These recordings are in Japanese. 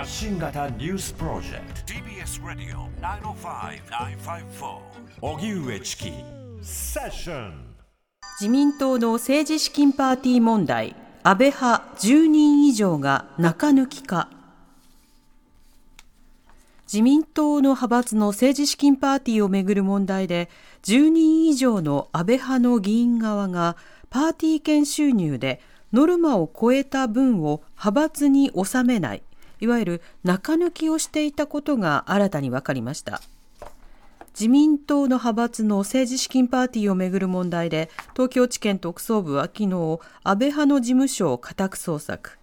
発信型ニュースプロジェクト。TBS ラディオ905-954おぎゅうえちきセッション自民党の政治資金パーティー問題。安倍派10人以上が中抜きか。自民党の派閥の政治資金パーティーをめぐる問題で10人以上の安倍派の議員側がパーティー券収入でノルマを超えた分を派閥に納めないいわゆる中抜きをしていたことが新たに分かりました。自民党の派閥の政治資金パーティーをめぐる問題で東京地検特捜部は昨日安倍派の事務所を家宅捜索。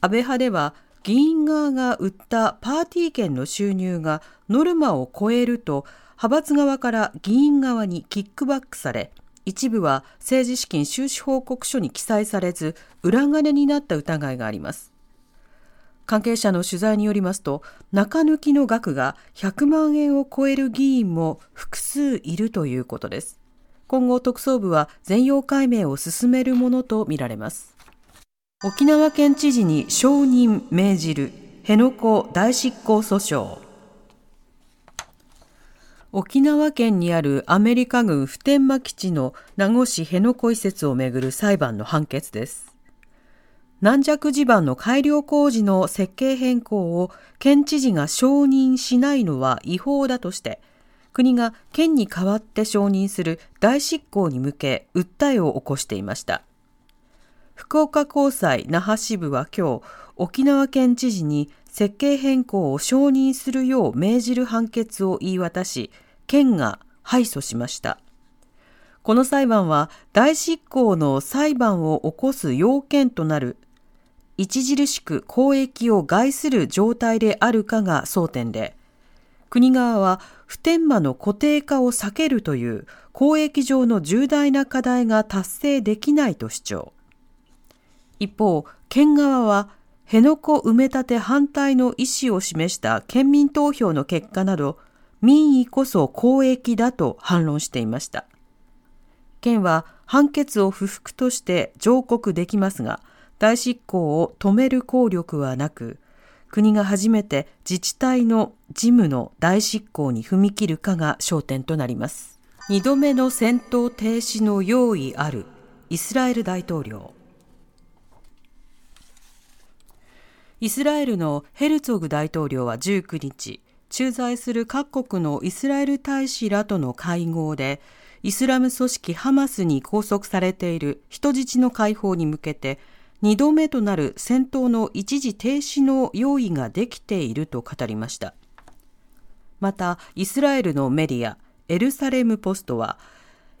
安倍派では議員側が売ったパーティー券の収入がノルマを超えると派閥側から議員側にキックバックされ一部は政治資金収支報告書に記載されず裏金になった疑いがあります。関係者の取材によりますと中抜きの額が100万円を超える議員も複数いるということです。今後特捜部は全容解明を進めるものとみられます。沖縄県知事に承認命じる辺野古大執行訴訟。沖縄県にあるアメリカ軍普天間基地の名護市辺野古移設をめぐる裁判の判決です。軟弱地盤の改良工事の設計変更を県知事が承認しないのは違法だとして、国が県に代わって承認する大執行に向け訴えを起こしていました。福岡高裁那覇支部は今日、沖縄県知事に設計変更を承認するよう命じる判決を言い渡し、県が敗訴しました。この裁判は大執行の裁判を起こす要件となる著しく公益を害する状態であるかが争点で、国側は普天間の固定化を避けるという公益上の重大な課題が達成できないと主張。一方、県側は辺野古埋め立て反対の意思を示した県民投票の結果など、民意こそ公益だと反論していました。県は判決を不服として上告できますが、大執行を止める効力はなく、国が初めて自治体の事務の大執行に踏み切るかが焦点となります。二度目の戦闘停止の用意あるイスラエル大統領。イスラエルのヘルツォグ大統領は19日、駐在する各国のイスラエル大使らとの会合で、イスラム組織ハマスに拘束されている人質の解放に向けて2度目となる戦闘の一時停止の用意ができていると語りました。また、イスラエルのメディア、エルサレムポストは、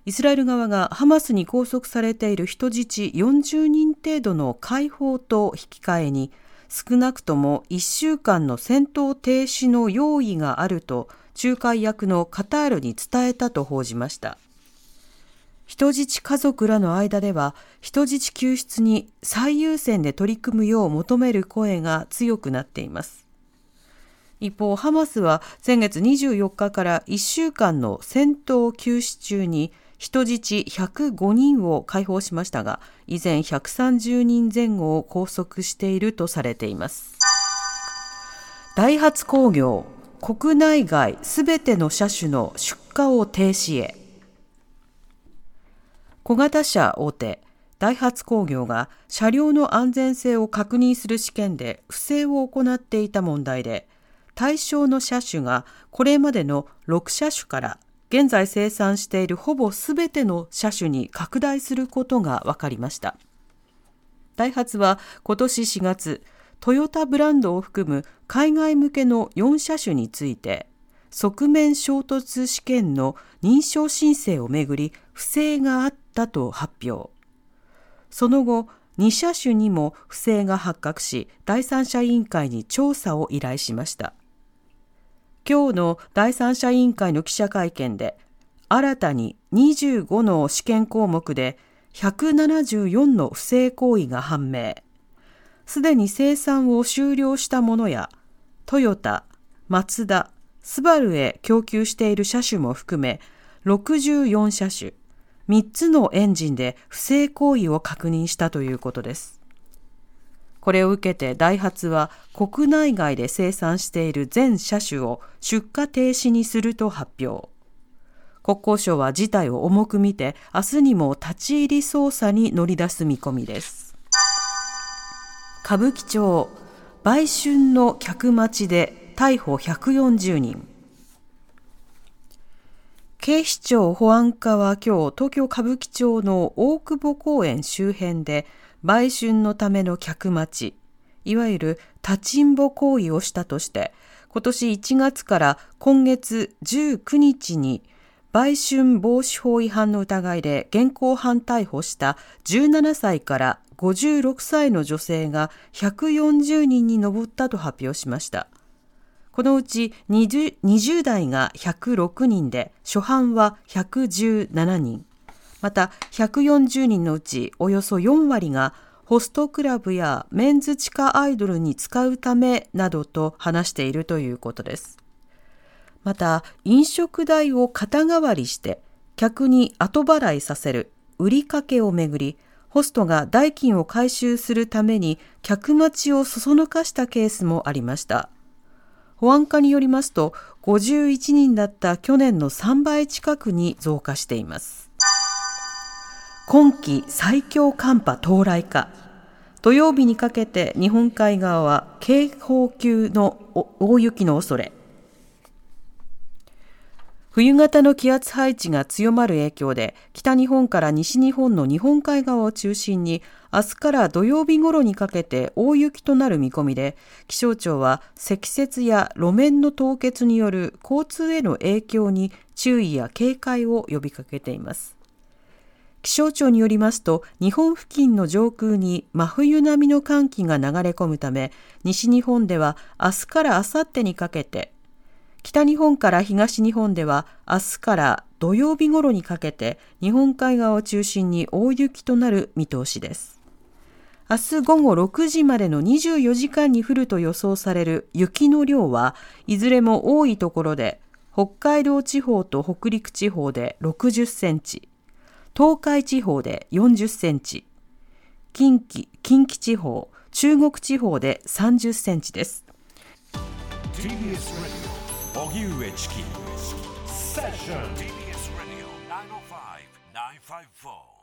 イスラエル側がハマスに拘束されている人質40人程度の解放と引き換えに、少なくとも1週間の戦闘停止の用意があると仲介役のカタールに伝えたと報じました。人質家族らの間では人質救出に最優先で取り組むよう求める声が強くなっています。一方、ハマスは先月24日から1週間の戦闘休止中に人質105人を解放しましたが、依然130人前後を拘束しているとされています。ダイハツ工業、国内外すべての車種の出荷を停止へ。小型車大手ダイハツ工業が車両の安全性を確認する試験で不正を行っていた問題で対象の車種がこれまでの6車種から現在生産しているほぼすべての車種に拡大することが分かりました。ダイハツは今年4月トヨタブランドを含む海外向けの4車種について側面衝突試験の認証申請をめぐり不正があったと発表その後、2車種にも不正が発覚し、第三者委員会に調査を依頼しました。今日の第三者委員会の記者会見で、新たに25の試験項目で174の不正行為が判明。すでに生産を終了したものや、トヨタ、マツダ、スバルへ供給している車種も含め、64車種、3つのエンジンで不正行為を確認したということです。これを受けてダイハツは国内外で生産している全車種を出荷停止にすると発表。国交省は事態を重く見て明日にも立ち入り捜査に乗り出す見込みです。歌舞伎町売春の客待ちで逮捕140人。警視庁保安課は今日東京歌舞伎町の大久保公園周辺で売春のための客待ち、いわゆる立ちんぼ行為をしたとして、今年1月から今月19日に売春防止法違反の疑いで現行犯逮捕した17歳から56歳の女性が140人に上ったと発表しました。このうち 20, 20代が106人で初犯は117人。また140人のうちおよそ4割がホストクラブやメンズ地下アイドルに使うためなどと話しているということです。また飲食代を肩代わりして客に後払いさせる売りかけをめぐりホストが代金を回収するために客待ちをそそのかしたケースもありました。保安課によりますと51人だった去年の3倍近くに増加しています。今季最強寒波到来か土曜日にかけて日本海側は警報級の大雪の恐れ冬型の気圧配置が強まる影響で北日本から西日本の日本海側を中心に明日から土曜日頃にかけて大雪となる見込みで気象庁は積雪や路面の凍結による交通への影響に注意や警戒を呼びかけています。気象庁によりますと日本付近の上空に真冬並みの寒気が流れ込むため西日本では明日から明後日にかけて北日本から東日本では明日から土曜日頃にかけて日本海側を中心に大雪となる見通しです。明日午後6時までの24時間に降ると予想される雪の量はいずれも多いところで北海道地方と北陸地方で60センチ、東海地方で40センチ、近畿、近畿地方、中国地方で30センチです。TBS ラジオ荻上チキ。セッション TBS ラジオ905